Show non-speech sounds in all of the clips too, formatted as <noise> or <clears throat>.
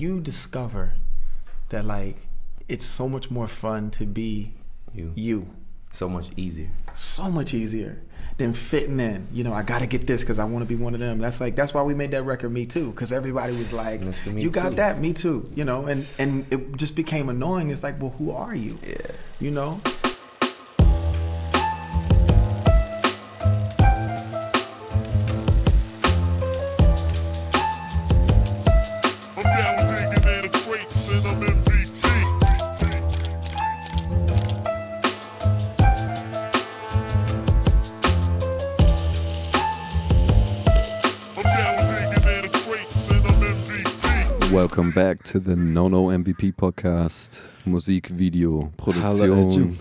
you discover that like it's so much more fun to be You. you So much easier. so much easier than fitting in. You know, I got to get this because I want to be one of them. That's like that's why we made that record, Me Too, because everybody was like, "You got Too. that, Me Too," you know, and and it just became annoying. It's like, well, who are you? Yeah. You know. Welcome back to the No No MVP Podcast. Musik, Video. Produktion.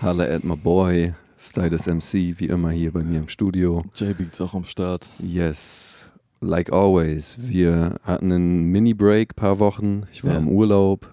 Halle at my boy. Stylus MC, wie immer hier bei mir im Studio. J-Beats auch am Start. Yes, like always. Wir hatten einen Mini-Break, paar Wochen. Ich war Ja. im Urlaub.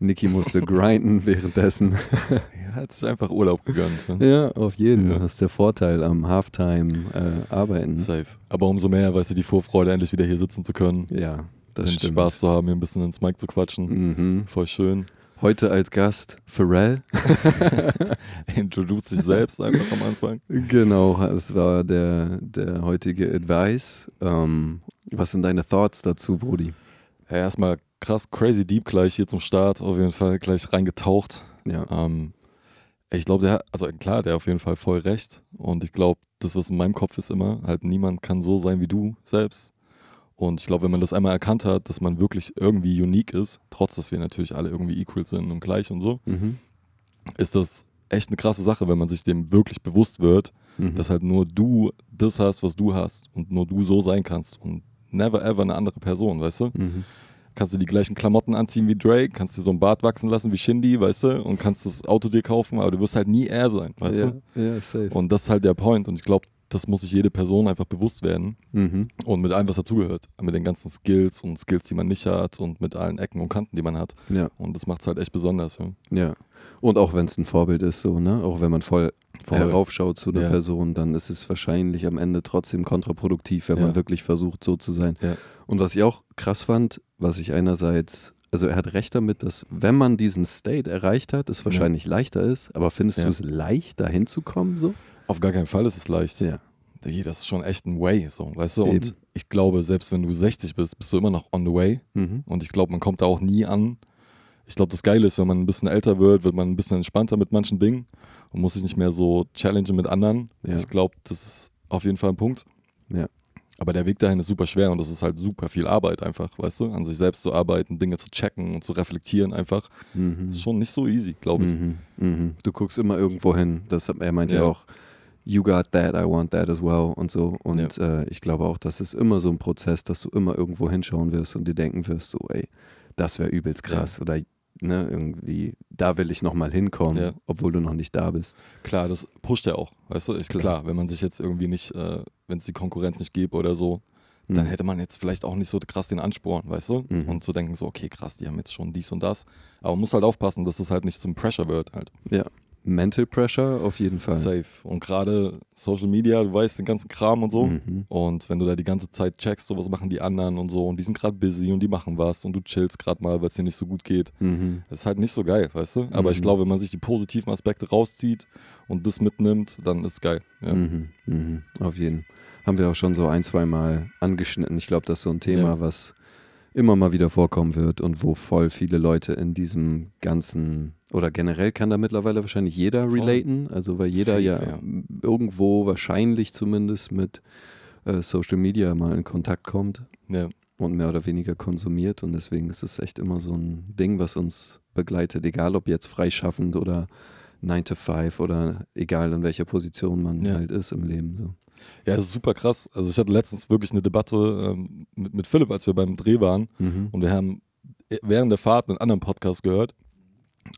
Niki musste <laughs> grinden währenddessen. Er hat sich einfach Urlaub gegönnt. Ne? ja, auf jeden. Ja. Das ist der Vorteil am Halftime-Arbeiten. Safe. Aber umso mehr, weißt du, die Vorfreude, endlich wieder hier sitzen zu können. ja, das den stimmt. Spaß zu haben, hier ein bisschen ins Mic zu quatschen. Mhm. Voll schön. Heute als Gast Pharrell. <laughs> Introduce dich selbst einfach am Anfang. Genau, es war der, der heutige Advice. Ähm, was sind deine Thoughts dazu, Brudi? Ja, erstmal krass, crazy deep gleich hier zum Start. Auf jeden Fall gleich reingetaucht. Ja, Ähm, ich glaube, der, also klar, der hat auf jeden Fall voll recht. Und ich glaube, das, was in meinem Kopf ist immer, halt niemand kann so sein wie du selbst. Und ich glaube, wenn man das einmal erkannt hat, dass man wirklich irgendwie unique ist, trotz dass wir natürlich alle irgendwie equal sind und gleich und so, mhm. ist das echt eine krasse Sache, wenn man sich dem wirklich bewusst wird, Mhm. dass halt nur du das hast, was du hast und nur du so sein kannst und never ever eine andere Person, weißt du? Mhm. Kannst du die gleichen Klamotten anziehen wie Drake, kannst dir so ein Bart wachsen lassen wie Shindy, weißt du? Und kannst das Auto dir kaufen, aber du wirst halt nie er sein, weißt ja, du? ja, safe. Und das ist halt der Point. Und ich glaube, das muss sich jede Person einfach bewusst werden. mhm. Und mit allem, was dazugehört. Mit den ganzen Skills und Skills, die man nicht hat und mit allen Ecken und Kanten, die man hat. Ja, Und das macht es halt echt besonders. Ja. ja. Und auch wenn es ein Vorbild ist, so, ne? Auch wenn man voll, Voll. heraufschaut zu einer Ja. Person, dann ist es wahrscheinlich am Ende trotzdem kontraproduktiv, wenn Ja. man wirklich versucht, so zu sein. Ja. Und was ich auch krass fand, was ich einerseits, also er hat recht damit, dass wenn man diesen State erreicht hat, es wahrscheinlich leichter ist, aber findest Ja. du es leicht, da hinzukommen, so? Auf gar keinen Fall ist es leicht. Ja. Das ist schon echt ein Way, so, weißt du? Eben. Und ich glaube, selbst wenn du 60 bist, bist du immer noch on the way. Mhm. Und ich glaube, man kommt da auch nie an. Ich glaube, das Geile ist, wenn man ein bisschen älter wird, wird man ein bisschen entspannter mit manchen Dingen und muss sich nicht mehr so challengen mit anderen. Ja. Ich glaube, das ist auf jeden Fall ein Punkt. Ja. Aber der Weg dahin ist super schwer und das ist halt super viel Arbeit einfach, weißt du? An sich selbst zu arbeiten, Dinge zu checken und zu reflektieren einfach. Mhm. Das ist schon nicht so easy, glaube ich. Mhm. Mhm. Du guckst immer irgendwo hin. Das, er meinte ja Ja. auch, you got that, I want that as well und so. Und äh, ich glaube auch, das ist immer so ein Prozess, dass du immer irgendwo hinschauen wirst und dir denken wirst, so, ey, das wäre übelst krass. Oder ne, irgendwie, da will ich nochmal hinkommen, Ja. obwohl du noch nicht da bist. Klar, das pusht ja auch, weißt du? Ich, Klar. klar. wenn man sich jetzt irgendwie nicht, äh, wenn es die Konkurrenz nicht gibt oder so, dann Mhm. hätte man jetzt vielleicht auch nicht so krass den Ansporn, weißt du? Mhm. Und zu denken so, okay, krass, die haben jetzt schon dies und das. Aber man muss halt aufpassen, dass es halt nicht zum Pressure wird halt. Ja. Mental Pressure auf jeden Fall. Safe. Und gerade Social Media, du weißt den ganzen Kram und so. Mhm. Und wenn du da die ganze Zeit checkst, so was machen die anderen und so, und die sind gerade busy und die machen was und du chillst gerade mal, weil es dir nicht so gut geht. Mhm. Das ist halt nicht so geil, weißt du? Aber ich Mhm. glaube, wenn man sich die positiven Aspekte rauszieht und das mitnimmt, dann ist es geil. Ja. Mhm. Mhm. Auf jeden. Haben wir auch schon so ein, zwei Mal angeschnitten. Ich glaube, das ist so ein Thema, Ja. was immer mal wieder vorkommen wird und wo voll viele Leute in diesem ganzen oder generell kann da mittlerweile wahrscheinlich jeder Voll. relaten, also weil jeder Safe, ja, ja. irgendwo wahrscheinlich zumindest mit äh, Social Media mal in Kontakt kommt Ja. und mehr oder weniger konsumiert und deswegen ist es echt immer so ein Ding, was uns begleitet, egal ob jetzt freischaffend oder 9 to 5 oder egal in welcher Position man Ja. halt ist im Leben. So. Ja, das ist super krass. Also ich hatte letztens wirklich eine Debatte ähm, mit, mit Philipp, als wir beim Dreh waren. Mhm. Und wir haben während der Fahrt einen anderen Podcast gehört.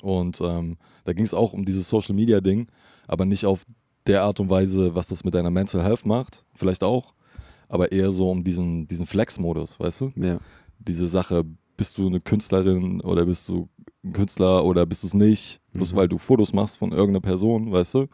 Und ähm, da ging es auch um dieses Social Media Ding, aber nicht auf der Art und Weise, was das mit deiner Mental Health macht. Vielleicht auch. Aber eher so um diesen, diesen Flex-Modus, weißt du? Ja. Diese Sache, bist du eine Künstlerin oder bist du ein Künstler oder bist du es nicht? Bloß Mhm. weil du Fotos machst von irgendeiner Person, weißt du?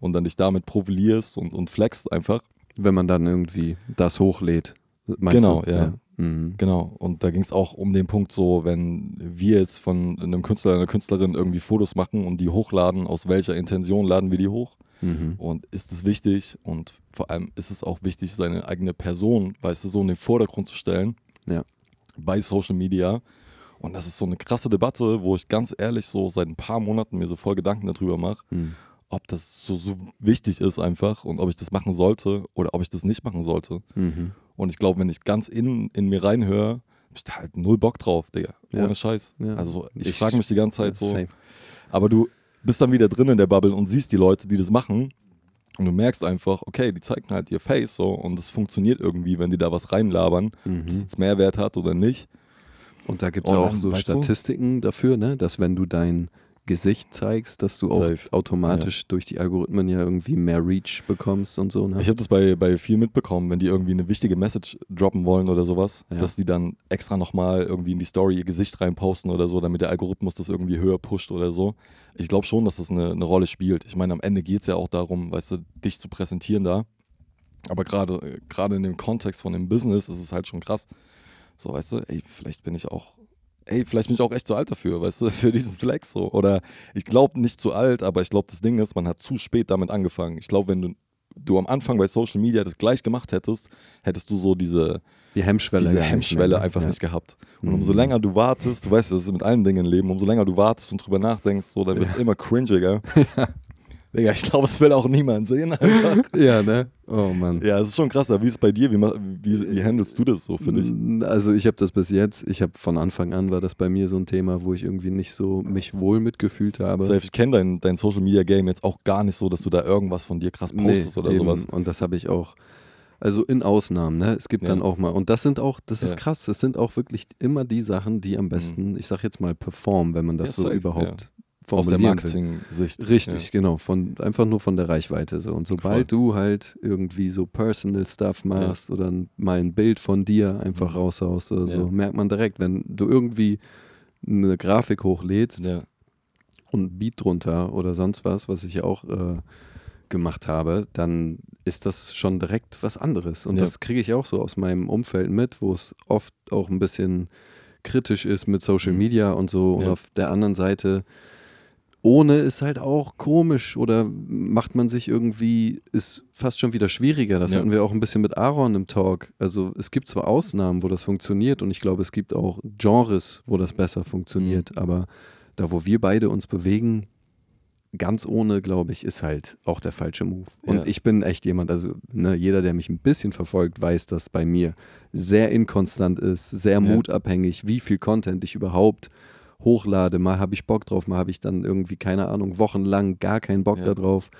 Und dann dich damit profilierst und, und flexst einfach. Wenn man dann irgendwie das hochlädt, Meinst Genau, du? ja. Mhm. Genau. Und da ging es auch um den Punkt so, wenn wir jetzt von einem Künstler oder einer Künstlerin irgendwie Fotos machen und die hochladen, aus welcher Intention laden wir die hoch? Mhm. Und ist es wichtig und vor allem ist es auch wichtig, seine eigene Person, weißt du, so in den Vordergrund zu stellen Ja. bei Social Media. Und das ist so eine krasse Debatte, wo ich ganz ehrlich so seit ein paar Monaten mir so voll Gedanken darüber mache, Mhm. ob das so, so wichtig ist einfach und ob ich das machen sollte oder ob ich das nicht machen sollte. Mhm. Und ich glaube, wenn ich ganz in, in mir reinhöre, hab ich da halt null Bock drauf, Digga. Ja. Ohne Scheiß. Ja. Also ich, Ich- frage mich die ganze Zeit so. Same. Aber du bist dann wieder drin in der Bubble und siehst die Leute, die das machen. Und du merkst einfach, okay, die zeigen halt ihr Face so und es funktioniert irgendwie, wenn die da was reinlabern, ob Mhm. das jetzt Mehrwert hat oder nicht. Und da gibt es Und auch so weißt du? Statistiken dafür, ne? dass wenn du dein Gesicht zeigst, dass du auch Safe. automatisch durch die Algorithmen ja irgendwie mehr Reach bekommst und so. Ne? Ich habe das bei, bei viel mitbekommen, wenn die irgendwie eine wichtige Message droppen wollen oder sowas, Ja. dass die dann extra nochmal irgendwie in die Story ihr Gesicht reinposten oder so, damit der Algorithmus das irgendwie höher pusht oder so. Ich glaube schon, dass das eine, eine Rolle spielt. Ich meine, am Ende geht es ja auch darum, weißt du, dich zu präsentieren da. Aber gerade äh, gerade in dem Kontext von dem Business ist es halt schon krass. So, weißt du, ey, vielleicht bin ich auch, ey, vielleicht bin ich auch echt zu alt dafür, weißt du, <laughs> für diesen Flex so. Oder ich glaube nicht zu alt, aber ich glaube, das Ding ist, man hat zu spät damit angefangen. Ich glaube, wenn du, du am Anfang bei Social Media das gleich gemacht hättest, hättest du so diese, die Hemmschwelle. diese Hemmschwelle ne? einfach ja. nicht gehabt. Und Mhm. umso länger du wartest, du weißt, das ist mit allen Dingen im Leben, umso länger du wartest und drüber nachdenkst, so, dann wird es immer cringiger. <laughs> Digga, ich glaube, es will auch niemand sehen einfach. <laughs> Ja, ne? Oh Mann. Ja, es ist schon krasser. Wie ist es bei dir? Wie, wie, wie handelst du das so für dich? Also ich habe das bis jetzt, ich habe von Anfang an war das bei mir so ein Thema, wo ich irgendwie nicht so mich wohl mitgefühlt habe. Safe, ich kenne dein, dein Social Media Game jetzt auch gar nicht so, dass du da irgendwas von dir krass postest oder eben. sowas. Und das habe ich auch, also in Ausnahmen, ne? Es gibt Ja. dann auch mal, und das sind auch, das ist Ja. krass, das sind auch wirklich immer die Sachen, die am besten, ich sag jetzt mal, performen, wenn man das Ja, so überhaupt Aus der. Marketing-Sicht. Richtig, genau. Von, einfach nur von der Reichweite. So. Und sobald du halt irgendwie so Personal Stuff machst oder n- mal ein Bild von dir einfach Mhm. raushaust oder so, Ja. merkt man direkt, wenn du irgendwie eine Grafik hochlädst Ja. und ein Beat drunter oder sonst was, was ich ja auch äh, gemacht habe, dann ist das schon direkt was anderes. Und Ja. das kriege ich auch so aus meinem Umfeld mit, wo es oft auch ein bisschen kritisch ist mit Social Mhm. Media und so. Und Ja. auf der anderen Seite, ohne ist halt auch komisch oder macht man sich irgendwie, ist fast schon wieder schwieriger. Das Ja. hatten wir auch ein bisschen mit Aaron im Talk. Also es gibt zwar Ausnahmen, wo das funktioniert und ich glaube, es gibt auch Genres, wo das besser funktioniert, Mhm. aber da, wo wir beide uns bewegen, ganz ohne, glaube ich, ist halt auch der falsche Move. Und Ja. ich bin echt jemand, also ne, jeder, der mich ein bisschen verfolgt, weiß, dass bei mir sehr inkonstant ist, sehr Ja. mutabhängig, wie viel Content ich überhaupt hochlade. Mal habe ich Bock drauf, mal habe ich dann irgendwie, keine Ahnung, wochenlang gar keinen Bock Ja. da drauf.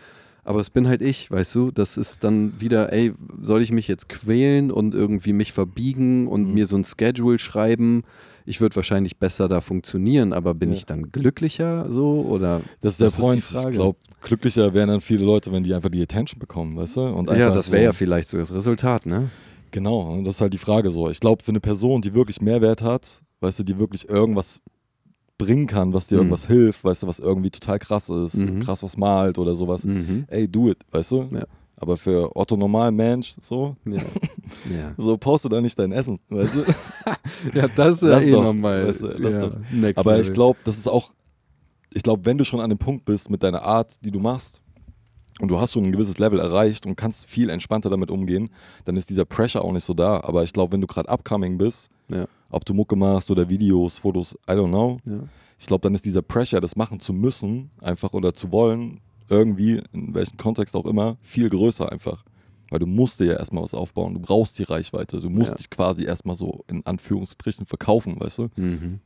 Aber es bin halt ich, weißt du? Das ist dann wieder, ey, soll ich mich jetzt quälen und irgendwie mich verbiegen und Mhm. mir so ein Schedule schreiben? Ich würde wahrscheinlich besser da funktionieren, aber bin Ja. ich dann glücklicher so? Oder Das ist der Das ist Point. Frage. ich glaube, glücklicher wären dann viele Leute, wenn die einfach die Attention bekommen, weißt du? Und ja, das so- wäre ja vielleicht so das Resultat, ne? Genau, das ist halt die Frage so. Ich glaube, für eine Person, die wirklich Mehrwert hat, weißt du, die wirklich irgendwas bringen kann, was dir Mhm. irgendwas hilft, weißt du, was irgendwie total krass ist, Mhm. krass was malt oder sowas, Mhm. ey, do it, weißt du? Ja. Aber für Otto normal Mensch, so, Ja. <laughs> ja. so poste da nicht dein Essen, weißt du? <laughs> ja, das ist ja eh doch, nochmal. weißt du, ja, Aber ich glaube, das ist auch, ich glaube, wenn du schon an dem Punkt bist mit deiner Art, die du machst, und du hast schon ein gewisses Level erreicht und kannst viel entspannter damit umgehen, dann ist dieser Pressure auch nicht so da. Aber ich glaube, wenn du gerade upcoming bist, Ja. Ob du Mucke machst oder Videos, Fotos, I don't know, Ja. ich glaube, dann ist dieser Pressure, das machen zu müssen, einfach oder zu wollen, irgendwie, in welchem Kontext auch immer, viel größer einfach. Weil du musst dir ja erstmal was aufbauen, du brauchst die Reichweite, du musst Ja. dich quasi erstmal so in Anführungsstrichen verkaufen, weißt du? Mhm.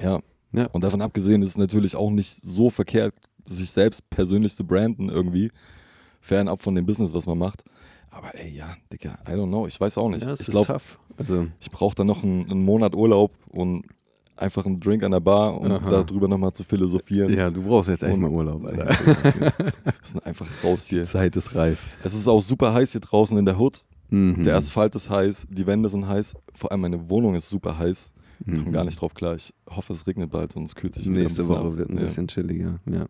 Ja. Ja. Und davon abgesehen ist es natürlich auch nicht so verkehrt, sich selbst persönlich zu branden irgendwie, fernab von dem Business, was man macht. Aber ey, ja, Digga, I don't know, ich weiß auch nicht. Ja, es ich ist glaube, tough. Also, ich brauche dann noch einen, einen Monat Urlaub und einfach einen Drink an der Bar, um Aha. darüber nochmal zu philosophieren. ja, du brauchst jetzt echt mal Urlaub, Alter. <laughs> Wir sind einfach raus hier. Die Zeit ist reif. Es ist auch super heiß hier draußen in der Hood. Mhm. Der Asphalt ist heiß, die Wände sind heiß, vor allem meine Wohnung ist super heiß. Ich komme Mhm. gar nicht drauf klar. Ich hoffe, es regnet bald und es kühlt sich Nächste Woche ab. wird ein Ja. bisschen chilliger, ja.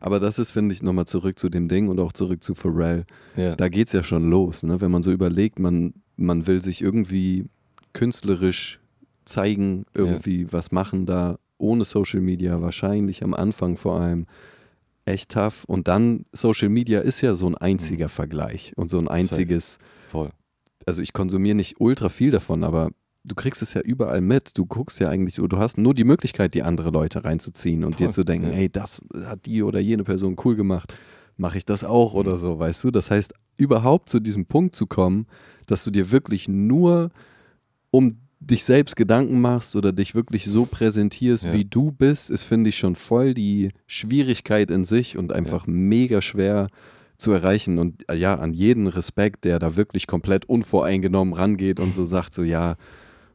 Aber das ist, finde ich, nochmal zurück zu dem Ding und auch zurück zu Pharrell. Ja. Da geht es ja schon los, ne? wenn man so überlegt, man man will sich irgendwie künstlerisch zeigen, irgendwie was machen da ohne Social Media, wahrscheinlich am Anfang vor allem echt tough. Und dann Social Media ist ja so ein einziger Vergleich und so ein einziges, Voll. also ich konsumiere nicht ultra viel davon, aber du kriegst es ja überall mit. Du guckst ja eigentlich, du hast nur die Möglichkeit, die andere Leute reinzuziehen und dir Voll, zu denken, ja. hey, das hat die oder jene Person cool gemacht, mache ich das auch Mhm. oder so, weißt du? Das heißt, überhaupt zu diesem Punkt zu kommen, dass du dir wirklich nur um dich selbst Gedanken machst oder dich wirklich so präsentierst, Ja. wie du bist, ist, finde ich, schon voll die Schwierigkeit in sich und einfach mega schwer zu erreichen. Und äh, ja, an jeden Respekt, der da wirklich komplett unvoreingenommen rangeht und so sagt, so ja,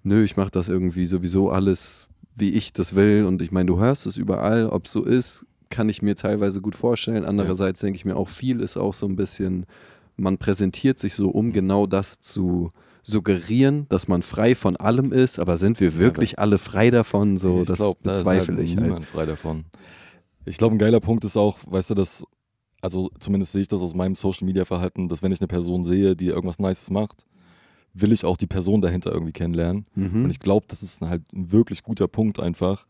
nö, ich mache das irgendwie sowieso alles, wie ich das will. Und ich meine, du hörst es überall, ob es so ist, kann ich mir teilweise gut vorstellen. Andererseits denke ich mir auch, viel ist auch so ein bisschen, man präsentiert sich so, um genau das zu suggerieren, dass man frei von allem ist, aber sind wir wirklich alle frei davon? So, ich das glaube, da ist bezweifle halt ich halt. niemand frei davon. Ich glaube, ein geiler Punkt ist auch, weißt du, dass, also zumindest sehe ich das aus meinem Social Media Verhalten, dass wenn ich eine Person sehe, die irgendwas Nices macht, will ich auch die Person dahinter irgendwie kennenlernen. Mhm. Und ich glaube, das ist halt ein wirklich guter Punkt einfach,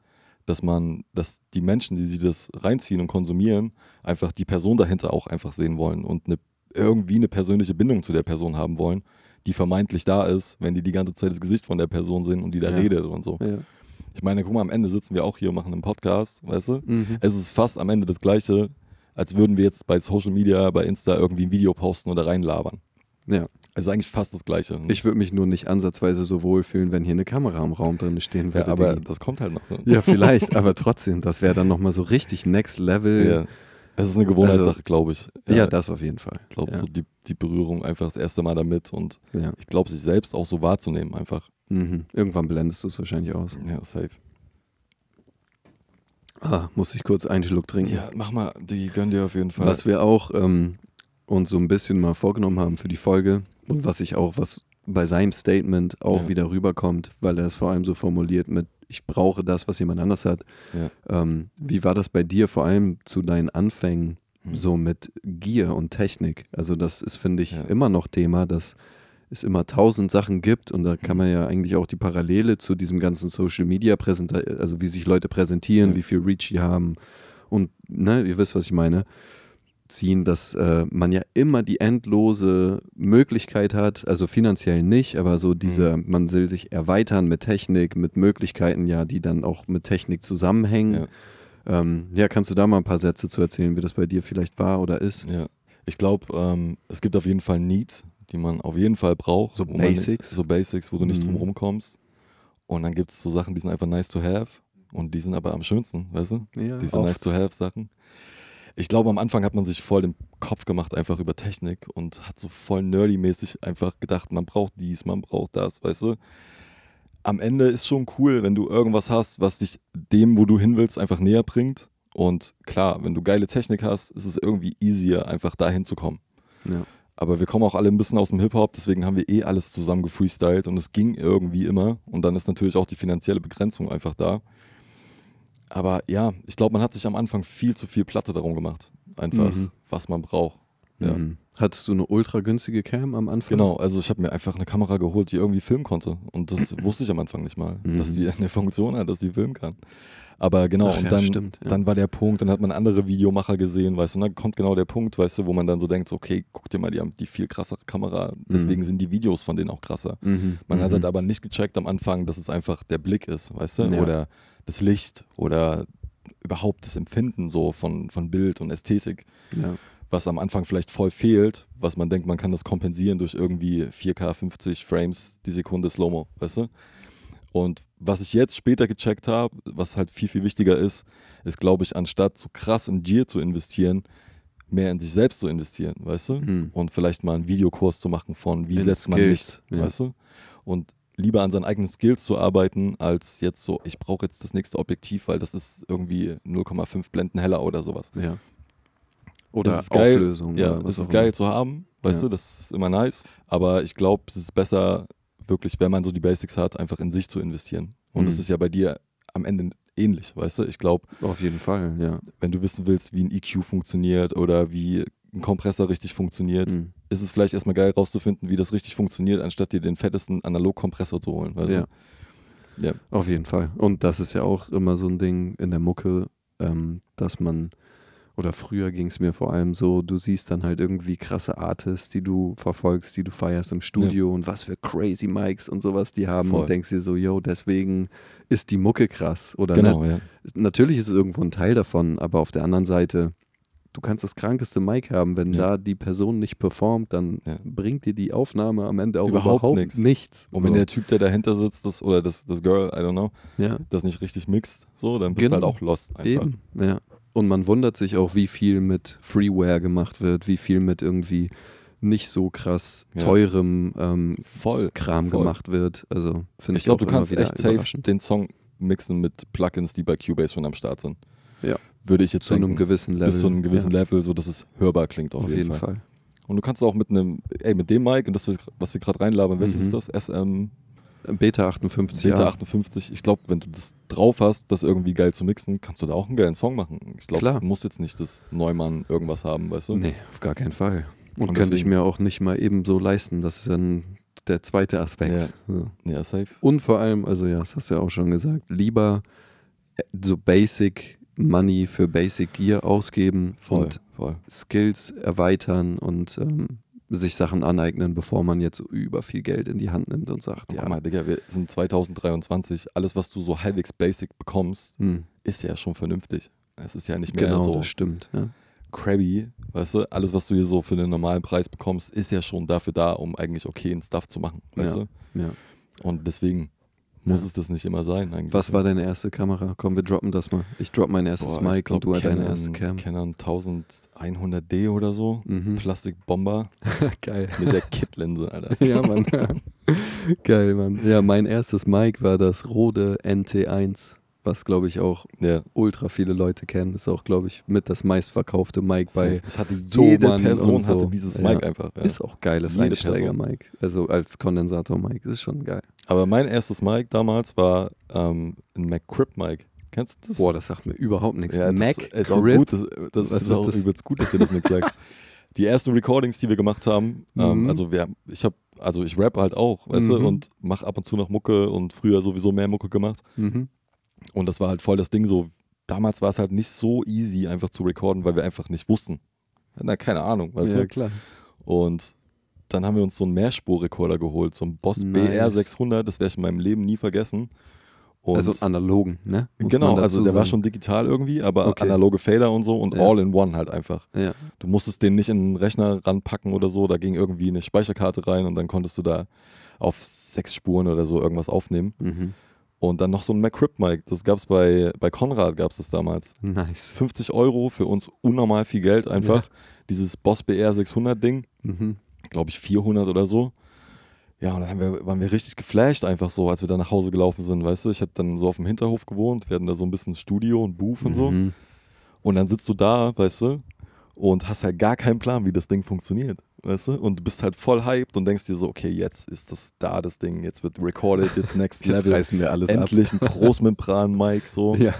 dass man, dass die Menschen, die sich das reinziehen und konsumieren, einfach die Person dahinter auch einfach sehen wollen und eine, irgendwie eine persönliche Bindung zu der Person haben wollen, die vermeintlich da ist, wenn die die ganze Zeit das Gesicht von der Person sehen und die da Ja. redet und so. ja. Ich meine, guck mal, am Ende sitzen wir auch hier und machen einen Podcast, weißt du? Mhm. Es ist fast am Ende das Gleiche, als würden wir jetzt bei Social Media, bei Insta irgendwie ein Video posten oder reinlabern. ja. Es ist eigentlich fast das Gleiche. Ich würde mich nur nicht ansatzweise so wohlfühlen, wenn hier eine Kamera im Raum drin stehen ja, würde. aber die- das kommt halt noch. Ne? ja, vielleicht, aber trotzdem, das wäre dann nochmal so richtig Next Level. Ja. Es ist eine Gewohnheitssache, glaube ich. Ja, das auf jeden Fall. Ich glaube, ja. so die, die Berührung einfach das erste Mal damit und ja. ich glaube, sich selbst auch so wahrzunehmen einfach. Mhm. Irgendwann blendest du es wahrscheinlich aus. Ja, safe. Ah, muss ich kurz einen Schluck trinken. Ja, mach mal, die gönn dir auf jeden Fall. Was wir auch ähm, uns so ein bisschen mal vorgenommen haben für die Folge und was ich auch, was bei seinem Statement auch Ja. wieder rüberkommt, weil er es vor allem so formuliert mit, ich brauche das, was jemand anders hat. Ja. Ähm, wie war das bei dir vor allem zu deinen Anfängen Hm. so mit Gier und Technik? Also das ist, finde ich, Ja. immer noch Thema, dass es immer tausend Sachen gibt und da kann Hm. man ja eigentlich auch die Parallele zu diesem ganzen Social Media präsentieren, also wie sich Leute präsentieren, wie viel Reach die haben und ne, ihr wisst, was ich meine, ziehen, dass äh, man ja immer die endlose Möglichkeit hat, also finanziell nicht, aber so diese, Mhm. man will sich erweitern mit Technik, mit Möglichkeiten ja, die dann auch mit Technik zusammenhängen. Ja. Ähm, ja, kannst du da mal ein paar Sätze zu erzählen, wie das bei dir vielleicht war oder ist? Ja. Ich glaube, ähm, es gibt auf jeden Fall Needs, die man auf jeden Fall braucht. So man nicht- Basics? so Basics, wo du nicht Mhm. drum rumkommst. Und dann gibt es so Sachen, die sind einfach nice to have. Und die sind aber am schönsten, weißt du? Ja, Diese nice to have Sachen. Ich glaube, am Anfang hat man sich voll den Kopf gemacht, einfach über Technik und hat so voll nerdy-mäßig einfach gedacht, man braucht dies, man braucht das, weißt du? Am Ende ist schon cool, wenn du irgendwas hast, was dich dem, wo du hin willst, einfach näher bringt. Und klar, wenn du geile Technik hast, ist es irgendwie easier, einfach dahin zu kommen. Ja. Aber wir kommen auch alle ein bisschen aus dem Hip-Hop, deswegen haben wir eh alles zusammen gefreestylt und es ging irgendwie immer. Und dann ist natürlich auch die finanzielle Begrenzung einfach da. Aber ja, ich glaube, man hat sich am Anfang viel zu viel Platte darum gemacht. Einfach, Mhm. was man braucht. Ja. Mhm. Hattest du eine ultra günstige Cam am Anfang? Genau, also ich habe mir einfach eine Kamera geholt, die irgendwie filmen konnte. Und das <clears throat> wusste ich am Anfang nicht mal, Mhm. dass die eine Funktion hat, dass die filmen kann. Aber genau, Ach und ja, dann, stimmt, ja. dann war der Punkt, dann hat man andere Videomacher gesehen, weißt du, und dann kommt genau der Punkt, weißt du, wo man dann so denkt, so, okay, guck dir mal, die haben die viel krassere Kamera, deswegen sind die Videos von denen auch krasser. Mhm. Man hat mhm. halt aber nicht gecheckt am Anfang, dass es einfach der Blick ist, weißt du? Ja. Oder das Licht oder überhaupt das Empfinden so von, von Bild und Ästhetik, ja. was am Anfang vielleicht voll fehlt, was man denkt, man kann das kompensieren durch irgendwie 4K 50 Frames die Sekunde Slow-Mo, weißt du? Und was ich jetzt später gecheckt habe, was halt viel, viel wichtiger ist, ist, glaube ich, anstatt so krass in Gear zu investieren, mehr in sich selbst zu investieren, weißt du? Mhm. Und vielleicht mal einen Videokurs zu machen von, wie In setzt man Skills, Licht, ja. weißt du? Und lieber an seinen eigenen Skills zu arbeiten, als jetzt so, ich brauche jetzt das nächste Objektiv, weil das ist irgendwie 0,5 Blenden heller oder sowas. ja. Oder Das ist geil, Auflösung. Ja, es ist geil immer. zu haben, weißt Ja. du, das ist immer nice. Aber ich glaube, es ist besser, wirklich, wenn man so die Basics hat, einfach in sich zu investieren. Und das Mhm. ist ja bei dir am Ende ähnlich, weißt du? Ich glaube, Auf jeden Fall, ja. wenn du wissen willst, wie ein EQ funktioniert oder wie ein Kompressor richtig funktioniert, Mhm. Ist es vielleicht erstmal geil rauszufinden, wie das richtig funktioniert, anstatt dir den fettesten Analogkompressor zu holen. Weißt du? Ja. Ja. Auf jeden Fall. Und das ist ja auch immer so ein Ding in der Mucke, ähm, dass man, oder früher ging es mir vor allem so, du siehst dann halt irgendwie krasse Artists, die du verfolgst, die du feierst im Studio und was für crazy Mics und sowas die haben Voll. und denkst dir so, yo, deswegen ist die Mucke krass. Oder Genau, ne? ja. natürlich ist es irgendwo ein Teil davon, aber auf der anderen Seite, du kannst das krankeste Mic haben, wenn Ja. da die Person nicht performt, dann Ja. bringt dir die Aufnahme am Ende auch Überhaupt überhaupt, nix. nichts. Und wenn So. der Typ, der dahinter sitzt, das, oder das, das Girl, I don't know, ja. das nicht richtig mixt, so, dann bist du Genau. halt auch lost einfach. Eben, ja. Und man wundert sich auch, wie viel mit Freeware gemacht wird, wie viel mit irgendwie nicht so krass teurem ähm, Voll. Kram Voll. gemacht wird. Also finde ich, Ich glaube, du kannst echt safe den Song mixen mit Plugins, die bei Cubase schon am Start sind. Ja. Würde ich jetzt zu einem denken. gewissen Level. Bis zu einem gewissen ja, Level, so dass es hörbar klingt auf, Auf, jeden Fall. Und du kannst auch mit einem, ey, mit dem Mic und das, was wir gerade reinlabern, welches Mhm. ist das? SM Beta 58, Beta ja. 58. Ich glaube, wenn du das drauf hast, das irgendwie geil zu mixen, kannst du da auch einen geilen Song machen. Ich glaube, du musst jetzt nicht das Neumann irgendwas haben, weißt du? Nee, auf gar keinen Fall. Und, Und könnte ich mir auch nicht mal eben so leisten. Das ist dann der zweite Aspekt. Ja. So. Ja, safe. Und vor allem, also ja, das hast du ja auch schon gesagt, lieber so Basic Money für Basic Gear ausgeben Voll, und voll. Skills erweitern und ähm, sich Sachen aneignen, bevor man jetzt so über viel Geld in die Hand nimmt und sagt, Ja. ja, Guck mal, Digga, wir sind 2023. Alles, was du so halbwegs basic bekommst, hm, ist ja schon vernünftig. Es ist ja nicht mehr genau, so das stimmt. Ja. crabby, weißt du? Alles, was du hier so für den normalen Preis bekommst, ist ja schon dafür da, um eigentlich okayen Stuff zu machen, weißt Ja. du? Ja. Und deswegen muss Ja. es das nicht immer sein eigentlich. Was war deine erste Kamera? Komm, wir droppen das mal. Ich drop mein erstes Boah, Mic glaub, und du halt deine erste Cam. Canon 1100D oder so. Mhm. Plastikbomber <laughs> Geil. mit der Kit-Linse, Alter. <laughs> ja, Mann. <laughs> Geil, Mann. Ja, mein erstes Mic war das Rode NT1, was glaube ich auch Ja. ultra viele Leute kennen. Ist auch, glaube ich, mit das meistverkaufte Mic bei. das hatte jede Thomann Person so. hatte dieses Ja. Mic einfach. Ja. Ist auch geiles Jede Einsteiger-Mic. Also als Kondensator-Mic. Ist schon geil. Aber mein erstes Mic damals war ähm, ein MacCrip-Mic. Kennst du das? Boah, das sagt mir überhaupt nichts. Ja, Mac das ist auch gut, das, das Was ist auch das? übelst gut, dass du das nicht <laughs> sagst. Die ersten Recordings, die wir gemacht haben, ähm, Mhm. also wir, ich habe, also ich rap halt auch, weißt du, Mhm. und mache ab und zu noch Mucke und früher sowieso mehr Mucke gemacht. Mhm. Und das war halt voll das Ding so, damals war es halt nicht so easy einfach zu recorden, weil wir einfach nicht wussten. Na, keine Ahnung, weißt ja, du. klar. Und dann haben wir uns so einen Mehrspurrekorder geholt, so einen Boss Nice. BR 600, das werde ich in meinem Leben nie vergessen. Und also analogen, ne? Muss genau, also der war sagen. schon digital irgendwie, aber Okay. analoge Fader und so und Ja. all in one halt einfach. Ja. Du musstest den nicht in den Rechner ranpacken oder so, da ging irgendwie eine Speicherkarte rein und dann konntest du da auf sechs Spuren oder so irgendwas aufnehmen. Mhm. Und dann noch so ein MacCrip-Mic, das gab es bei, bei Konrad, gab es das damals. Nice. 50 Euro für uns unnormal viel Geld einfach. Dieses Boss BR 600 Ding, Mhm. glaube ich 400 oder so. Ja, und dann wir, waren wir richtig geflasht einfach so, als wir da nach Hause gelaufen sind, weißt du. Ich hatte dann so auf dem Hinterhof gewohnt, wir hatten da so ein bisschen Studio und Booth und so. Mhm. Und dann sitzt du da, weißt du, und hast halt gar keinen Plan, wie das Ding funktioniert, weißt du? Und du bist halt voll hyped und denkst dir so, okay, jetzt ist das da, das Ding, jetzt wird recorded, jetzt <laughs> next Jetzt level. reißen wir alles Endlich ein Großmembran-Mic, so, ab. <laughs> Ja.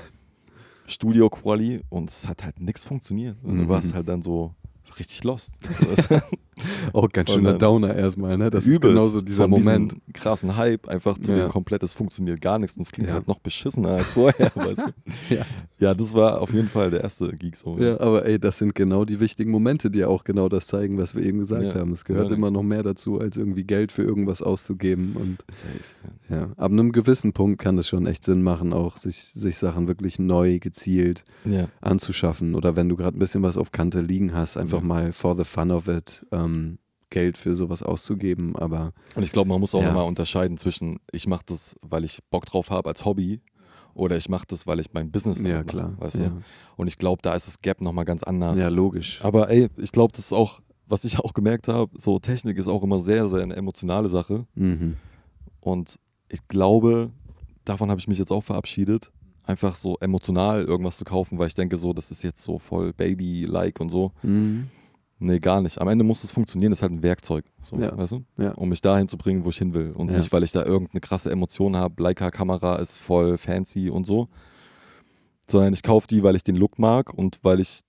Studio-Quali und es hat halt nichts funktioniert. Und Mhm. du warst halt dann so richtig lost. <laughs> <laughs> Auch ganz schöner Downer erstmal, ne? Das ist Übelst genauso dieser Moment. krassen Hype einfach zu Ja. dem komplett, es funktioniert gar nichts und es klingt Ja. halt noch beschissener als vorher, <laughs> weißt du? <laughs> Ja. Ja, das war auf jeden Fall der erste Geek so. Ja, aber ey, das sind genau die wichtigen Momente, die auch genau das zeigen, was wir eben gesagt Ja. haben. Es gehört immer noch mehr dazu, als irgendwie Geld für irgendwas auszugeben. Und Safe. Ja. ab einem gewissen Punkt kann es schon echt Sinn machen, auch sich, sich Sachen wirklich neu, gezielt anzuschaffen. Oder wenn du gerade ein bisschen was auf Kante liegen hast, einfach mal for the fun of it ähm, Geld für sowas auszugeben. Aber Und ich glaube, man muss auch Ja. nochmal unterscheiden zwischen, ich mache das, weil ich Bock drauf habe als Hobby oder ich mache das, weil ich mein Business ja, damit klar. mache, weißt ja. du? Und ich glaube, da ist das Gap nochmal ganz anders. ja, logisch. Aber ey, ich glaube, das ist auch, was ich <laughs> auch gemerkt habe, so Technik ist auch immer sehr, sehr eine emotionale Sache. Mhm. Und ich glaube, davon habe ich mich jetzt auch verabschiedet, einfach so emotional irgendwas zu kaufen, weil ich denke so, das ist jetzt so voll Baby-like und so. Mhm. Nee, gar nicht. Am Ende muss es funktionieren, das ist halt ein Werkzeug, so, Ja. weißt du? Ja. Um mich dahin zu bringen, wo ich hin will. Und Ja. nicht, weil ich da irgendeine krasse Emotion habe, Leica-Kamera ist voll fancy und so. Sondern ich kaufe die, weil ich den Look mag und weil ich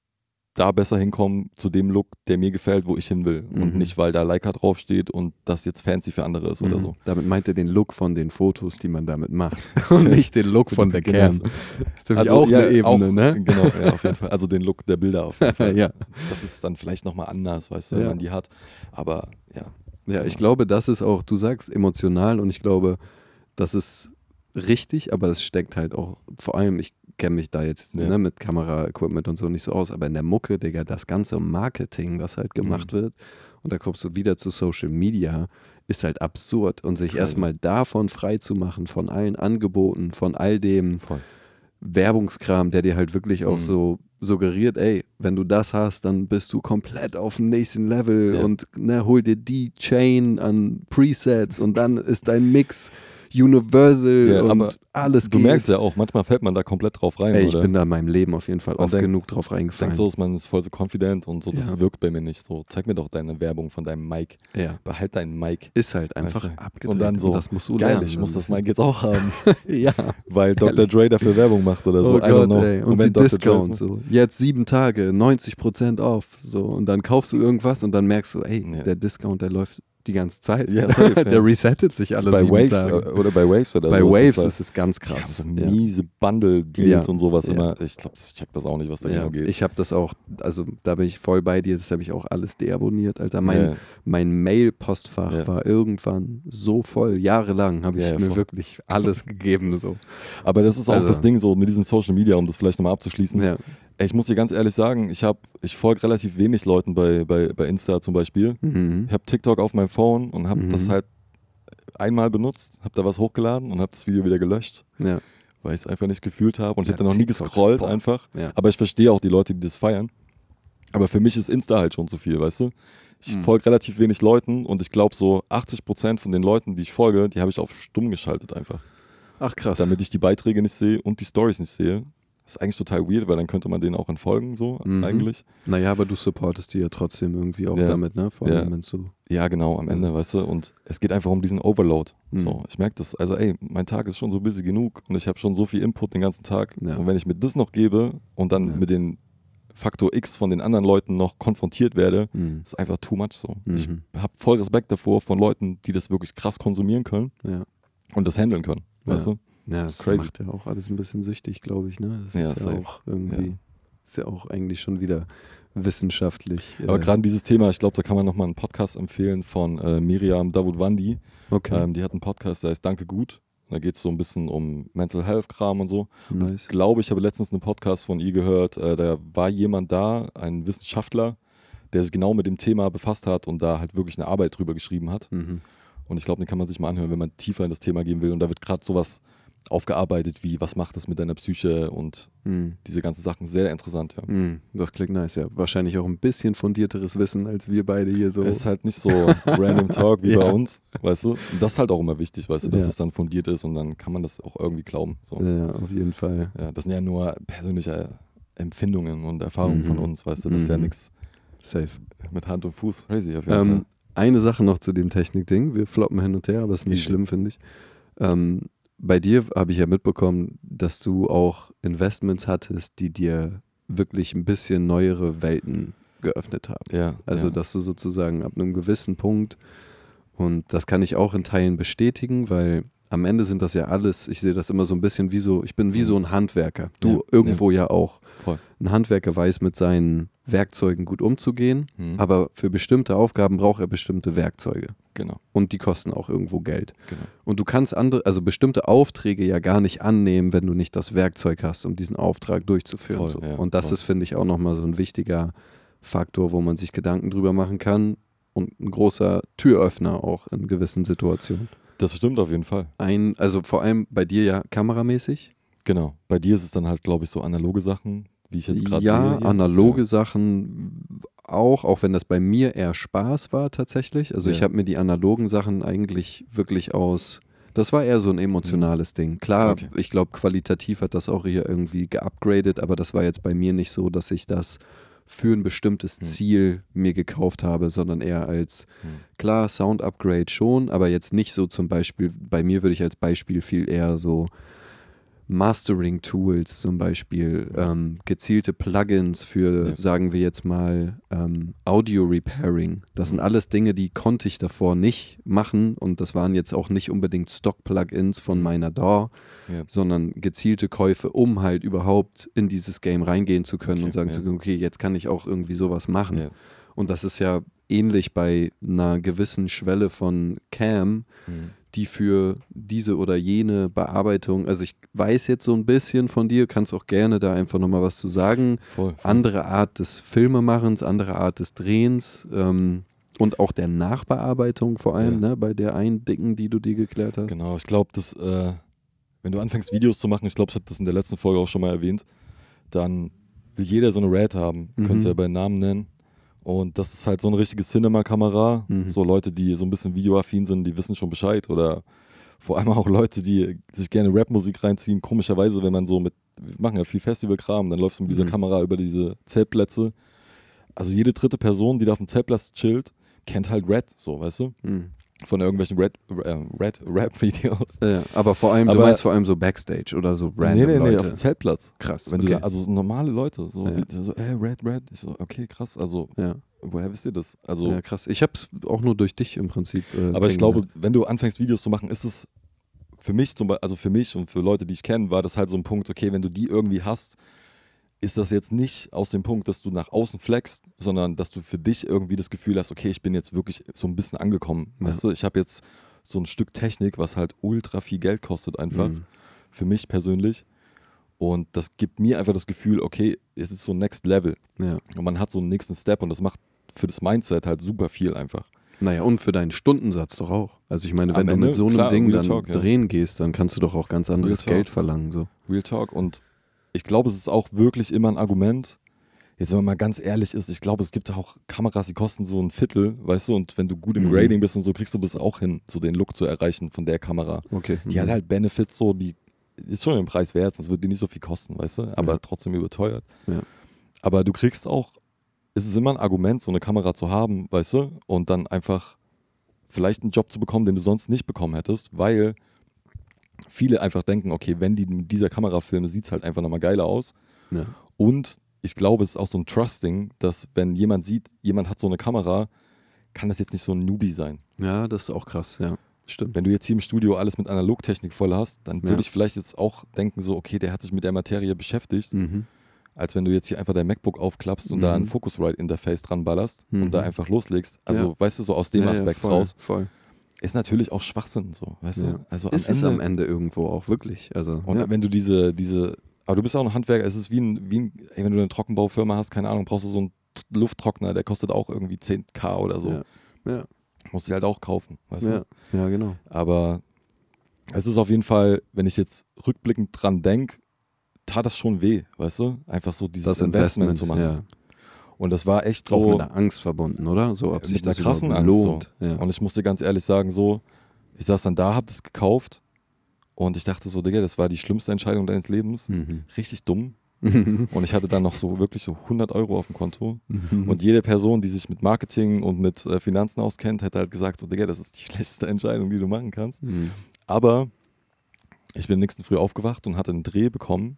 da besser hinkommen zu dem Look, der mir gefällt, wo ich hin will. Und Mhm. nicht, weil da Leica draufsteht und das jetzt fancy für andere ist oder Mhm. so. Damit meint er den Look von den Fotos, die man damit macht. <laughs> Und nicht den Look von der Genau. Cam. Das ist nämlich auch ja, eine Ebene, auch, ne? Genau, ja, auf jeden Fall. Also den Look der Bilder auf jeden <laughs> Fall. ja. Das ist dann vielleicht nochmal anders, weißt du, wenn Ja. man die hat. Aber ja. Ja, ich glaube, das ist auch, du sagst emotional und ich glaube, das ist richtig, aber es steckt halt auch, vor allem, ich kenne mich da jetzt Ja. ne, mit Kamera-Equipment und so nicht so aus, aber in der Mucke, Digga, das ganze Marketing, was halt gemacht Mhm. wird, und da kommst du wieder zu Social Media, ist halt absurd. Und sich erstmal davon frei zu machen, von allen Angeboten, von all dem Voll. Werbungskram, der dir halt wirklich auch Mhm. so suggeriert, ey, wenn du das hast, dann bist du komplett auf dem nächsten Level Ja. und ne, hol dir die Chain an Presets und dann ist dein Mix universal Ja, und alles Du geht. merkst ja auch, manchmal fällt man da komplett drauf rein, ey, ich oder? bin da in meinem Leben auf jeden Fall Man oft denkt- genug drauf reingefallen. Denkt so, ist man ist voll so confident und so, das Ja. wirkt bei mir nicht so. Zeig mir doch deine Werbung von deinem Mic. ja, Behalt deinen Mic. ist halt einfach Weißt du? abgedreht. Und dann so, das musst du geil, lernen. ich muss das. Mic jetzt auch haben, <laughs> ja. weil Dr. Dre dafür Werbung macht oder so. Oh Gott, ey. Und, wenn die Dr. Dre Discount es so. Jetzt sieben Tage, 90% off. So. Und dann kaufst du irgendwas und dann merkst du, ey, der Discount, der läuft die ganze Zeit. Ja, safe, <laughs> der ja. resettet sich macht, alle bei Waves Tage. oder bei Waves oder Bei so. Waves das ist es ganz krass. so miese Bundle-Deals und sowas immer. Ich glaube, ich check das auch nicht, was da genau geht. ich habe das auch, also da bin ich voll bei dir, das habe ich auch alles deabonniert, Alter. Mein, mein Mail-Postfach war irgendwann so voll, jahrelang habe ich mir voll. wirklich alles gegeben. So. Aber das ist auch Also- das Ding so mit diesen Social Media, um das vielleicht nochmal abzuschließen. Ja. Ich muss dir ganz ehrlich sagen, ich habe, ich folge relativ wenig Leuten bei, bei, bei Insta zum Beispiel. Mhm. Ich habe TikTok auf meinem Phone und habe Mhm. das halt einmal benutzt, habe da was hochgeladen und habe das Video wieder gelöscht, ja. weil ich es einfach nicht gefühlt habe und ich Ja, habe da noch nie gescrollt boah. einfach. Ja. Aber ich verstehe auch die Leute, die das feiern. Aber für mich ist Insta halt schon zu viel, weißt du? Ich Mhm. folge relativ wenig Leuten und ich glaube so 80% von den Leuten, die ich folge, die habe ich auf stumm geschaltet einfach. Ach krass. Damit ich die Beiträge nicht sehe und die Stories nicht sehe. Das ist eigentlich total weird, weil dann könnte man denen auch entfolgen, so Mhm. eigentlich. naja, aber du supportest die ja trotzdem irgendwie auch Ja. damit, ne? Vor allem, Ja. wenn du. Ja, genau, am Ende, weißt du. Und es geht einfach um diesen Overload. Mhm. So, ich merke das. Also, ey, mein Tag ist schon so busy genug und ich habe schon so viel Input den ganzen Tag. Ja. Und wenn ich mir das noch gebe und dann mit den Faktor X von den anderen Leuten noch konfrontiert werde, Mhm. ist einfach too much so. Ich Mhm. habe voll Respekt davor von Leuten, die das wirklich krass konsumieren können Ja. und das handeln können. Ja. Weißt du? Ja, das Crazy. macht ja auch alles ein bisschen süchtig, glaube ich, ne? Das Ja, ist ja safe. auch irgendwie, Ja. ist ja auch eigentlich schon wieder wissenschaftlich. Aber äh, gerade dieses Thema, ich glaube, da kann man nochmal einen Podcast empfehlen von äh, Miriam Davutwandi. Okay, Ähm, die hat einen Podcast, der heißt Danke gut. Da geht es so ein bisschen um Mental Health Kram und so. nice. Ich glaube, ich habe letztens einen Podcast von ihr gehört. Äh, da war jemand da, ein Wissenschaftler, der sich genau mit dem Thema befasst hat und da halt wirklich eine Arbeit drüber geschrieben hat. Mhm. Und ich glaube, den kann man sich mal anhören, wenn man tiefer in das Thema gehen will. Und da wird gerade sowas aufgearbeitet, wie was macht das mit deiner Psyche und Mhm. diese ganzen Sachen. Sehr interessant, ja. Mhm. Das klingt nice, ja. Wahrscheinlich auch ein bisschen fundierteres Wissen, als wir beide hier so. Es ist halt nicht so <laughs> random Talk wie Ja. bei uns, weißt du? Und das ist halt auch immer wichtig, weißt du, dass Ja. es dann fundiert ist und dann kann man das auch irgendwie glauben. So. ja, auf jeden Fall. Ja, das sind ja nur persönliche Empfindungen und Erfahrungen Mhm. von uns, weißt du? Das ist ja Mhm. nichts Safe. mit Hand und Fuß. Crazy auf jeden Ähm, eine Sache noch zu dem Technik-Ding. Wir floppen hin und her, aber ist nicht Easy. schlimm, finde ich. Ähm, bei dir habe ich ja mitbekommen, dass du auch Investments hattest, die dir wirklich ein bisschen neuere Welten geöffnet haben. Ja, Also, ja. dass du sozusagen ab einem gewissen Punkt, und das kann ich auch in Teilen bestätigen, weil am Ende sind das ja alles, ich sehe das immer so ein bisschen wie so, ich bin wie so ein Handwerker. Du Ja, irgendwo ja, auch. Voll. Ein Handwerker weiß mit seinen Werkzeugen gut umzugehen, Mhm. aber für bestimmte Aufgaben braucht er bestimmte Werkzeuge. Genau, Und die kosten auch irgendwo Geld. genau. Und du kannst andere, also bestimmte Aufträge ja gar nicht annehmen, wenn du nicht das Werkzeug hast, um diesen Auftrag durchzuführen. Voll, so. ja, und das voll. ist, finde ich, auch nochmal so ein wichtiger Faktor, wo man sich Gedanken drüber machen kann und ein großer Türöffner auch in gewissen Situationen. Das stimmt auf jeden Fall. Ein, also vor allem bei dir ja kameramäßig. Genau. Bei dir ist es dann halt, glaube ich, so analoge Sachen, wie ich jetzt gerade Ja, sehe. hier. analoge Sachen auch, auch wenn das bei mir eher Spaß war tatsächlich. Also ich Ja. habe mir die analogen Sachen eigentlich wirklich aus. Das war eher so ein emotionales Ding. Klar, Okay. ich glaube, qualitativ hat das auch hier irgendwie geupgradet, aber das war jetzt bei mir nicht so, dass ich das für ein bestimmtes Hm. Ziel mir gekauft habe, sondern eher als, Hm. klar, Sound-Upgrade schon, aber jetzt nicht so zum Beispiel, bei mir würde ich als Beispiel viel eher so Mastering-Tools zum Beispiel, ähm, gezielte Plugins für, Ja. sagen wir jetzt mal, ähm, Audio-Repairing. Das sind Mhm. alles Dinge, die konnte ich davor nicht machen und das waren jetzt auch nicht unbedingt Stock-Plugins von meiner DAW, Ja. sondern gezielte Käufe, um halt überhaupt in dieses Game reingehen zu können Okay, und sagen ja. zu können, okay, jetzt kann ich auch irgendwie sowas machen. Und das ist ja ähnlich bei einer gewissen Schwelle von Cam, Mhm. Die für diese oder jene Bearbeitung, also ich weiß jetzt so ein bisschen von dir, kannst auch gerne da einfach nochmal was zu sagen. Voll. voll. Andere Art des Filmemachens, andere Art des Drehens ähm, und auch der Nachbearbeitung vor allem, Ja. ne, bei der einen dicken, die du dir geklärt hast. Genau, ich glaube, dass, äh, wenn du anfängst, Videos zu machen, ich glaube, ich habe das in der letzten Folge auch schon mal erwähnt, dann will jeder so eine Red haben. Mhm. Könnt ihr ja bei Namen nennen. Und das ist halt so eine richtige Cinema-Kamera. Mhm. So Leute, die so ein bisschen videoaffin sind, die wissen schon Bescheid. Oder vor allem auch Leute, die sich gerne Rapmusik reinziehen. Komischerweise, wenn man so mit, wir machen ja viel Festivalkram, dann läufst du mit dieser Mhm. Kamera über diese Zeltplätze. Also jede dritte Person, die da auf dem Zeltplatz chillt, kennt halt Red, so, weißt du? Mhm. Von irgendwelchen Red, äh, Red Rap-Videos. Ja, aber vor allem, du Aber- meinst vor allem so Backstage oder so random nee, nee, nee, Leute. auf dem Zeltplatz. Krass, Wenn okay. du also so normale Leute, so, Ja. die, so, ey, Red, Red. Ich so, okay, krass. Also, ja, woher wisst ihr das? Also, ja, krass. Ich hab's auch nur durch dich im Prinzip. Äh, aber ich glaube, wenn du anfängst, Videos zu machen, ist es für mich zum Beispiel, also für mich und für Leute, die ich kenne, war das halt so ein Punkt, okay, wenn du die irgendwie hast, ist das jetzt nicht aus dem Punkt, dass du nach außen flexst, sondern dass du für dich irgendwie das Gefühl hast, okay, ich bin jetzt wirklich so ein bisschen angekommen. Ja. Weißt du, ich habe jetzt so ein Stück Technik, was halt ultra viel Geld kostet einfach. Mhm. für mich persönlich. Und das gibt mir einfach das Gefühl, okay, es ist so Next Level. Ja. Und man hat so einen nächsten Step und das macht für das Mindset halt super viel einfach. Naja, und für deinen Stundensatz doch auch. Also ich meine, wenn Am du Ende, mit so einem klar, Ding dann Talk, ja. drehen gehst, dann kannst du doch auch ganz anderes. Geld verlangen. So. Real Talk. Und ich glaube, es ist auch wirklich immer ein Argument. Jetzt, wenn man mal ganz ehrlich ist, ich glaube, es gibt auch Kameras, die kosten so ein Viertel, weißt du, und wenn du gut im Mhm. Grading bist und so, kriegst du das auch hin, so den Look zu erreichen von der Kamera. Okay. Die hat halt Benefits so, die ist schon im Preis wert, sonst würde die nicht so viel kosten, weißt du, aber Ja. trotzdem überteuert. Ja. Aber du kriegst auch, es ist immer ein Argument, so eine Kamera zu haben, weißt du, und dann einfach vielleicht einen Job zu bekommen, den du sonst nicht bekommen hättest, weil viele einfach denken, okay, wenn die mit dieser Kamera filmen, sieht es halt einfach nochmal geiler aus. Ja. Und ich glaube, es ist auch so ein Trusting, dass wenn jemand sieht, jemand hat so eine Kamera, kann das jetzt nicht so ein Newbie sein. ja, das ist auch krass, ja. Stimmt. Wenn du jetzt hier im Studio alles mit Analogtechnik voll hast, dann würde Ja. ich vielleicht jetzt auch denken, so, okay, der hat sich mit der Materie beschäftigt, Mhm. als wenn du jetzt hier einfach dein MacBook aufklappst und da ein Mhm. Focusrite-Interface dran ballerst Mhm. und da einfach loslegst. Also, Ja. weißt du, so aus dem Aspekt ja, voll, raus, Voll. Ist natürlich auch Schwachsinn, so, weißt Ja. du? Also ist am es Ende, am Ende irgendwo auch wirklich. Also, Und ja. wenn du diese, diese, aber du bist auch ein Handwerker, es ist wie ein, wie ein ey, wenn du eine Trockenbaufirma hast, keine Ahnung, brauchst du so einen Lufttrockner, der kostet auch irgendwie 10k oder so. Ja. Ja. Musst du halt auch kaufen, weißt ja. du? ja, genau. Aber es ist auf jeden Fall, wenn ich jetzt rückblickend dran denke, tat das schon weh, weißt du? Einfach so dieses Investment, Investment, zu machen. Und das war echt Ist auch so mit einer Angst verbunden, oder? So, ob mit sich einer das krassen Angst. lohnt. So. Ja. Und ich muss dir ganz ehrlich sagen, so, ich saß dann da, hab das gekauft und ich dachte so, Digga, das war die schlimmste Entscheidung deines Lebens. Mhm. Richtig dumm. <laughs> Und ich hatte dann noch so wirklich so 100 Euro auf dem Konto. Mhm. Und jede Person, die sich mit Marketing und mit äh, Finanzen auskennt, hätte halt gesagt, so, Digga, das ist die <laughs> schlechteste Entscheidung, die du machen kannst. Mhm. Aber ich bin am nächsten Früh aufgewacht und hatte einen Dreh bekommen.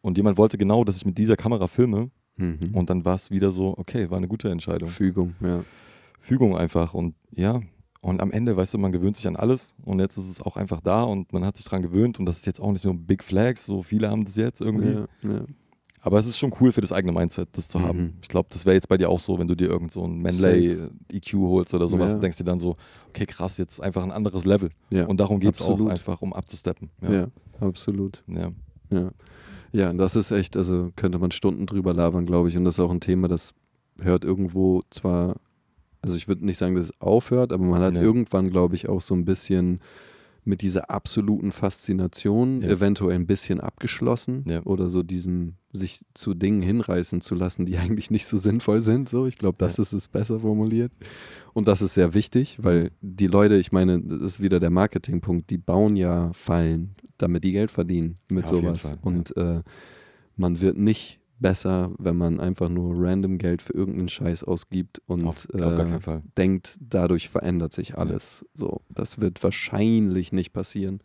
Und jemand wollte genau, dass ich mit dieser Kamera filme. Mhm. Und dann war es wieder so, okay, war eine gute Entscheidung. Fügung, ja. Fügung einfach. Und ja, und am Ende, weißt du, man gewöhnt sich an alles. Und jetzt ist es auch einfach da und man hat sich dran gewöhnt. Und das ist jetzt auch nicht nur Big Flags, so viele haben das jetzt irgendwie. ja, ja. Aber es ist schon cool für das eigene Mindset, das zu Mhm. haben. Ich glaube, das wäre jetzt bei dir auch so, wenn du dir irgend so ein Manlay EQ holst oder sowas, Ja. denkst du dann so, okay, krass, jetzt einfach ein anderes Level. ja. Und darum geht es auch einfach, um abzusteppen. ja. Ja. absolut. ja. Ja. Ja, das ist echt, also könnte man Stunden drüber labern, glaube ich. Und das ist auch ein Thema, das hört irgendwo zwar, also ich würde nicht sagen, dass es aufhört, aber man hat Nee. irgendwann, glaube ich, auch so ein bisschen mit dieser absoluten Faszination Ja. eventuell ein bisschen abgeschlossen Ja. oder so diesem sich zu Dingen hinreißen zu lassen, die <laughs> eigentlich nicht so sinnvoll sind. So, ich glaube, das Ja. ist es besser formuliert. Und das ist sehr wichtig, weil die Leute, ich meine, das ist wieder der Marketingpunkt, die bauen ja Fallen, damit die Geld verdienen mit Ja, sowas. Fall, ja. Und äh, man wird nicht besser, wenn man einfach nur random Geld für irgendeinen Scheiß ausgibt und Auf, auf äh, denkt, dadurch verändert sich alles. So, das wird wahrscheinlich nicht passieren.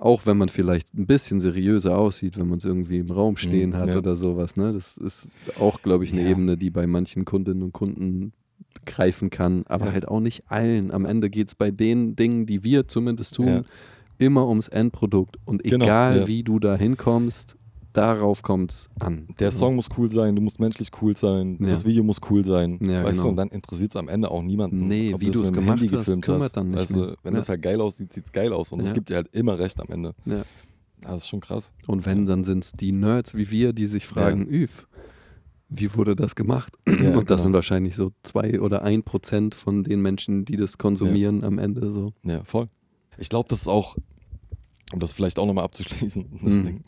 Auch wenn man vielleicht ein bisschen seriöser aussieht, wenn man es irgendwie im Raum stehen Mhm, hat ja. oder sowas. Ne? Das ist auch, glaube ich, eine Ja. Ebene, die bei manchen Kundinnen und Kunden greifen kann, aber Ja. halt auch nicht allen. Am Ende geht es bei den Dingen, die wir zumindest tun, Ja. Immer ums Endprodukt. Und Genau, egal ja. wie du da hinkommst, darauf kommt es an. Der Song muss cool sein, du musst menschlich cool sein, Ja. das Video muss cool sein. Ja, weißt genau. du, und dann interessiert es am Ende auch niemanden. Nee, ob wie du es gemacht Handy hast, gefilmt kümmert hast. dann nicht weißt du, wenn Ja. das halt geil aussieht, sieht es geil aus. Und es Ja. gibt dir halt immer recht am Ende. Ja. Das ist schon krass. Und wenn, dann sind es die Nerds wie wir, die sich fragen, Üv, wie wurde das gemacht? Ja, <clears throat> Und das genau. sind wahrscheinlich so zwei oder ein Prozent von den Menschen, die das konsumieren am Ende so. Ja, voll. Ich glaube, das ist auch, um das vielleicht auch nochmal abzuschließen, <laughs> Mhm.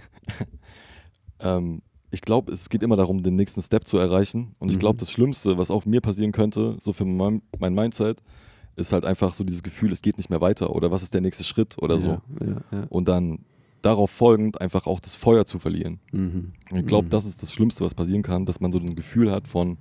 Ähm, ich glaube, es geht immer darum, den nächsten Step zu erreichen. Und ich Mhm. glaube, das Schlimmste, was auch mir passieren könnte, so für mein, mein Mindset, ist halt einfach so dieses Gefühl, es geht nicht mehr weiter oder was ist der nächste Schritt oder so. Ja, ja, ja. Und dann darauf folgend einfach auch das Feuer zu verlieren. Mhm. Ich glaube, Mhm. das ist das Schlimmste, was passieren kann, dass man so ein Gefühl hat von,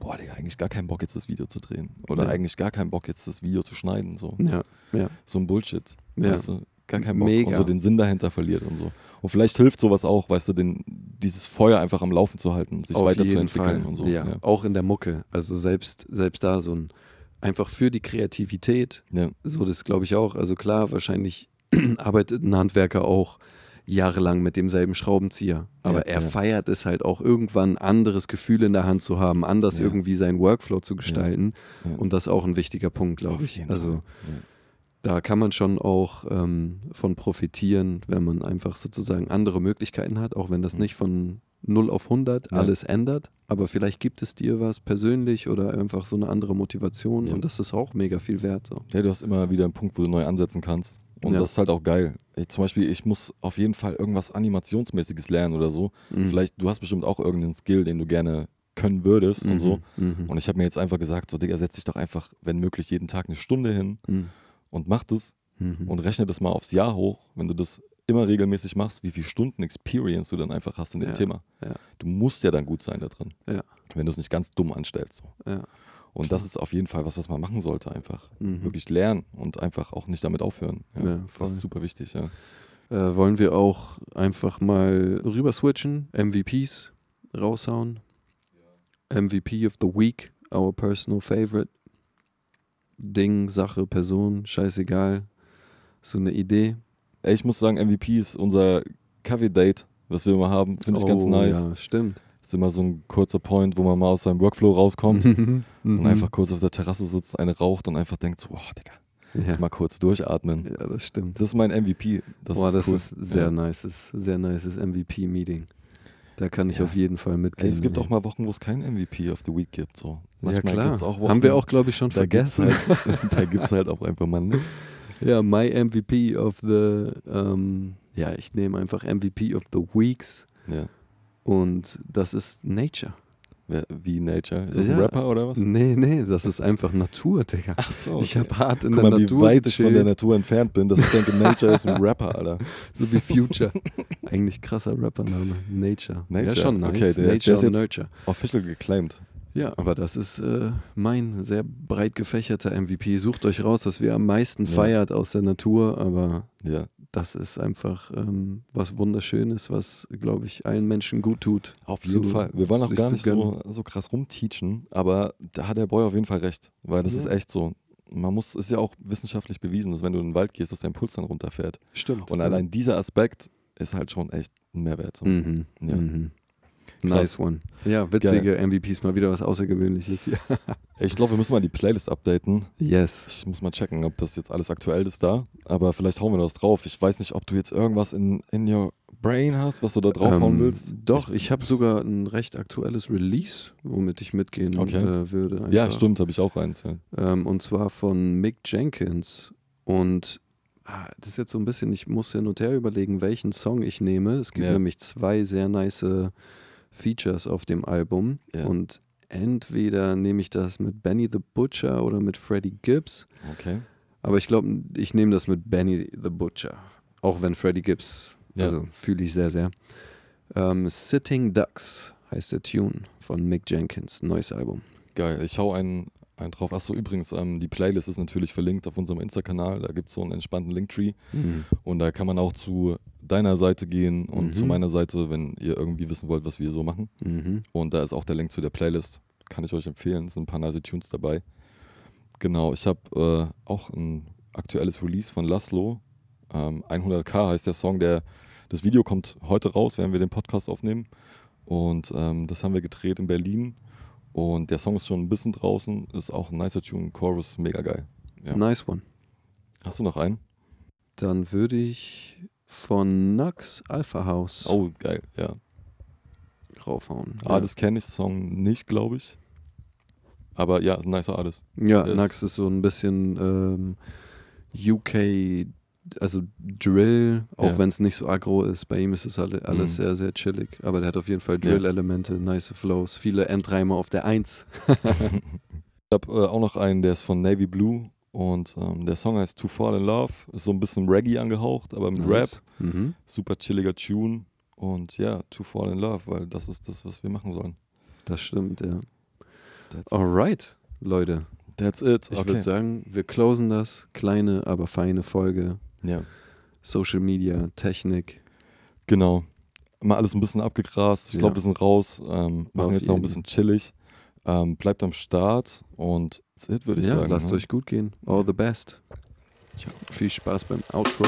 boah, Digga, eigentlich gar keinen Bock jetzt das Video zu drehen. Oder Ja. eigentlich gar keinen Bock jetzt das Video zu schneiden. So, Ja, ja. so ein Bullshit. Ja. Weißt du? Gar keinen Bock. Mega. Und so den Sinn dahinter verliert und so. Und vielleicht hilft sowas auch, weißt du, den, dieses Feuer einfach am Laufen zu halten, sich Auf weiterzuentwickeln und so. Ja, auch in der Mucke. Also selbst, selbst da so ein, einfach für die Kreativität, Ja. so das glaube ich auch. Also klar, wahrscheinlich <clears throat> arbeitet ein Handwerker auch jahrelang mit demselben Schraubenzieher. Aber Ja, er ja. feiert es halt auch irgendwann, ein anderes Gefühl in der Hand zu haben, anders Ja. irgendwie seinen Workflow zu gestalten. Ja. Und das ist auch ein wichtiger Punkt, glaube ich. Also. Da kann man schon auch ähm, von profitieren, wenn man einfach sozusagen andere Möglichkeiten hat, auch wenn das Mhm. nicht von 0 auf 100 Ja. alles ändert. Aber vielleicht gibt es dir was persönlich oder einfach so eine andere Motivation Ja. und das ist auch mega viel wert. So. Ja, du hast immer wieder einen Punkt, wo du neu ansetzen kannst. Und Ja. das ist halt auch geil. Ich, zum Beispiel, ich muss auf jeden Fall irgendwas Animationsmäßiges lernen oder so. Mhm. Vielleicht, du hast bestimmt auch irgendeinen Skill, den du gerne können würdest und so. Mhm. Und ich habe mir jetzt einfach gesagt, so Digga, setz dich doch einfach, wenn möglich, jeden Tag eine Stunde hin Mhm. Und mach das Mhm. und rechne das mal aufs Jahr hoch. Wenn du das immer regelmäßig machst, wie viele Stunden Experience du dann einfach hast in dem Ja, Thema. ja. Du musst ja dann gut sein da drin. Ja. Wenn du es nicht ganz dumm anstellst. So. Und das ist auf jeden Fall was, was man machen sollte einfach. Mhm. Wirklich lernen und einfach auch nicht damit aufhören. Das ist super wichtig. Äh, wollen wir auch einfach mal rüber switchen, MVPs raushauen? MVP of the Week, our personal favorite. Ding, Sache, Person, scheißegal. So eine Idee. Ey, ich muss sagen, MVP ist unser Kaffee-Date, was wir immer haben. Finde ich ganz Oh, nice. Ja, stimmt. Ist immer so ein kurzer Point, wo man mal aus seinem Workflow rauskommt <laughs> Mhm. und einfach kurz auf der Terrasse sitzt, eine raucht und einfach denkt so, oh, Digga, ja. jetzt mal kurz durchatmen. ja, das stimmt. Das ist mein MVP. Das Boah, ist das cool. ist sehr ja. nice, sehr nices MVP-Meeting. Da kann ich Ja. auf jeden Fall mitgehen. Ey, es gibt ey. auch mal Wochen, wo es keinen MVP of the Week gibt. So. Ja, klar. gibt's Wochen, Haben wir auch, glaube ich, schon da gibt's vergessen. Halt, <laughs> <laughs> da gibt es halt auch einfach mal nichts. Ja, my MVP of the, ähm, ja, ich nehme einfach MVP of the Weeks Ja. und das ist Nature. Wie Nature? Ist das ein Ja. Rapper oder was? Nee, nee, das ist einfach Natur, Digga. Ach so. Ich habe hart in Guck der mal, wie Natur weit ich von der Natur entfernt bin, dass ich denke, Nature ist ein <laughs> Rapper, Alter. so wie Future. Eigentlich krasser Rappername, Nature. Ja, Nature, schon nice. okay, der ist- der Nature ist jetzt- Nurture. Official geclaimed. Ja, aber das ist äh, mein sehr breit gefächerter MVP. Sucht euch raus, was wir am meisten Ja. feiert aus der Natur, aber Ja. Das ist einfach ähm, was Wunderschönes, was, glaube ich, allen Menschen gut tut. Auf zu- jeden Fall. Wir wollen auch gar zu nicht so, so krass rumteachen, aber da hat der Boy auf jeden Fall recht. Weil das Ja. ist echt so. Man muss, ist ja auch wissenschaftlich bewiesen, dass wenn du in den Wald gehst, dass dein Puls dann runterfährt. Stimmt. Und allein dieser Aspekt ist halt schon echt ein Mehrwert. So. Mhm. Ja. Mhm. Nice one. Ja, witzige MVPs, mal wieder was Außergewöhnliches hier. <laughs> Ich glaube, wir müssen mal die Playlist updaten. yes. Ich muss mal checken, ob das jetzt alles aktuell ist da. Aber vielleicht hauen wir das drauf. Ich weiß nicht, ob du jetzt irgendwas in, in your brain hast, was du da draufhauen Ähm, willst. Doch, ich habe sogar ein recht aktuelles Release, womit ich mitgehen Okay. äh, würde. Ja, einfach. stimmt, habe ich auch eins. Ja. Ähm, und zwar von Mick Jenkins. Und ah, das ist jetzt so ein bisschen, ich muss hin und her überlegen, welchen Song ich nehme. Es gibt Ja. nämlich zwei sehr nice Features auf dem Album. Ja. Und entweder nehme ich das mit Benny the Butcher oder mit Freddie Gibbs. Okay. Aber ich glaube, ich nehme das mit Benny the Butcher. Auch wenn Freddie Gibbs, Ja. also fühle ich sehr, sehr. Ähm, Sitting Ducks heißt der Tune von Mick Jenkins, neues Album. Geil. Ich hau einen einen drauf. Achso, übrigens, ähm, die Playlist ist natürlich verlinkt auf unserem Insta-Kanal. Da gibt es so einen entspannten Linktree. Mhm. Und da kann man auch zu deiner Seite gehen und Mhm. zu meiner Seite, wenn ihr irgendwie wissen wollt, was wir so machen. Mhm. Und da ist auch der Link zu der Playlist. Kann ich euch empfehlen. Es sind ein paar nice Tunes dabei. Genau, ich habe äh, auch ein aktuelles Release von Laszlo. Ähm, 100k heißt der Song. Der, das Video kommt heute raus, während wir den Podcast aufnehmen. Und ähm, das haben wir gedreht in Berlin. Und der Song ist schon ein bisschen draußen. Ist auch ein nicer Tune. Chorus, mega geil. Ja. Nice one. Hast du noch einen? Dann würde ich von Nux Alpha House Oh, geil, ja. raufhauen. Ah, das kenne ich, Song nicht, glaube ich. Aber ja, ein nicer Artist. Ja, Das- Nux ist so ein bisschen ähm, UK, also Drill, auch Ja. wenn es nicht so aggro ist. Bei ihm ist es alle, alles Mhm. sehr, sehr chillig. Aber der hat auf jeden Fall Ja. Drill-Elemente, nice Flows, viele Endreimer auf der Eins. <laughs> Ich habe äh, auch noch einen, der ist von Navy Blue und ähm, der Song heißt To Fall in Love. Ist so ein bisschen Reggae angehaucht, aber mit Rap. Nice. Mhm. Super chilliger Tune. Und ja, To Fall in Love, weil das ist das, was wir machen sollen. Das stimmt, ja. That's, Alright, Leute. that's it. Ich Okay. würde sagen, wir closen das. Kleine, aber feine Folge. Ja, Social Media, Technik. genau. Mal alles ein bisschen abgegrast. Ich Ja. glaube, wir sind raus. Ähm, machen Auf jetzt noch ein bisschen chillig. Ähm, bleibt am Start und that's it, würde ich ja, sagen. lasst ne? euch gut gehen. All the best. Ciao. Viel Spaß beim Outro.